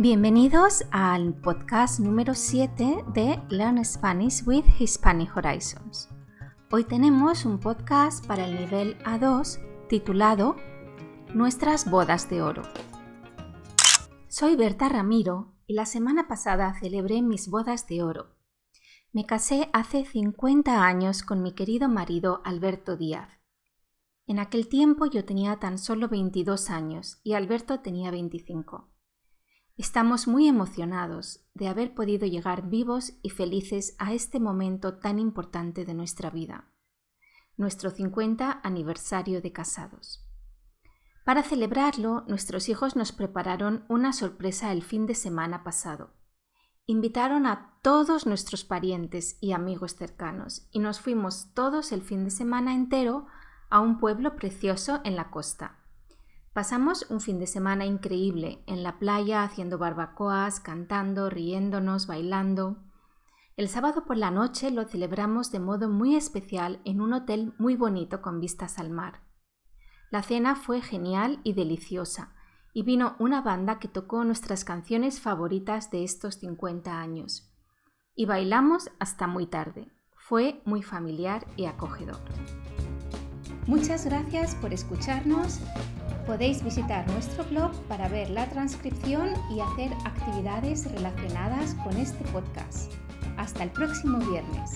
Bienvenidos al podcast número 7 de Learn Spanish with Hispanic Horizons. Hoy tenemos un podcast para el nivel A2 titulado Nuestras bodas de oro. Soy Berta Ramiro y la semana pasada celebré mis bodas de oro. Me casé hace 50 años con mi querido marido Alberto Díaz. En aquel tiempo yo tenía tan solo 22 años y Alberto tenía 25. Estamos muy emocionados de haber podido llegar vivos y felices a este momento tan importante de nuestra vida, nuestro 50 aniversario de casados. Para celebrarlo, nuestros hijos nos prepararon una sorpresa el fin de semana pasado. Invitaron a todos nuestros parientes y amigos cercanos y nos fuimos todos el fin de semana entero a un pueblo precioso en la costa. Pasamos un fin de semana increíble en la playa haciendo barbacoas, cantando, riéndonos, bailando. El sábado por la noche lo celebramos de modo muy especial en un hotel muy bonito con vistas al mar. La cena fue genial y deliciosa, y vino una banda que tocó nuestras canciones favoritas de estos 50 años. Y bailamos hasta muy tarde. Fue muy familiar y acogedor. Muchas gracias por escucharnos Podéis visitar nuestro blog para ver la transcripción y hacer actividades relacionadas con este podcast. Hasta el próximo viernes.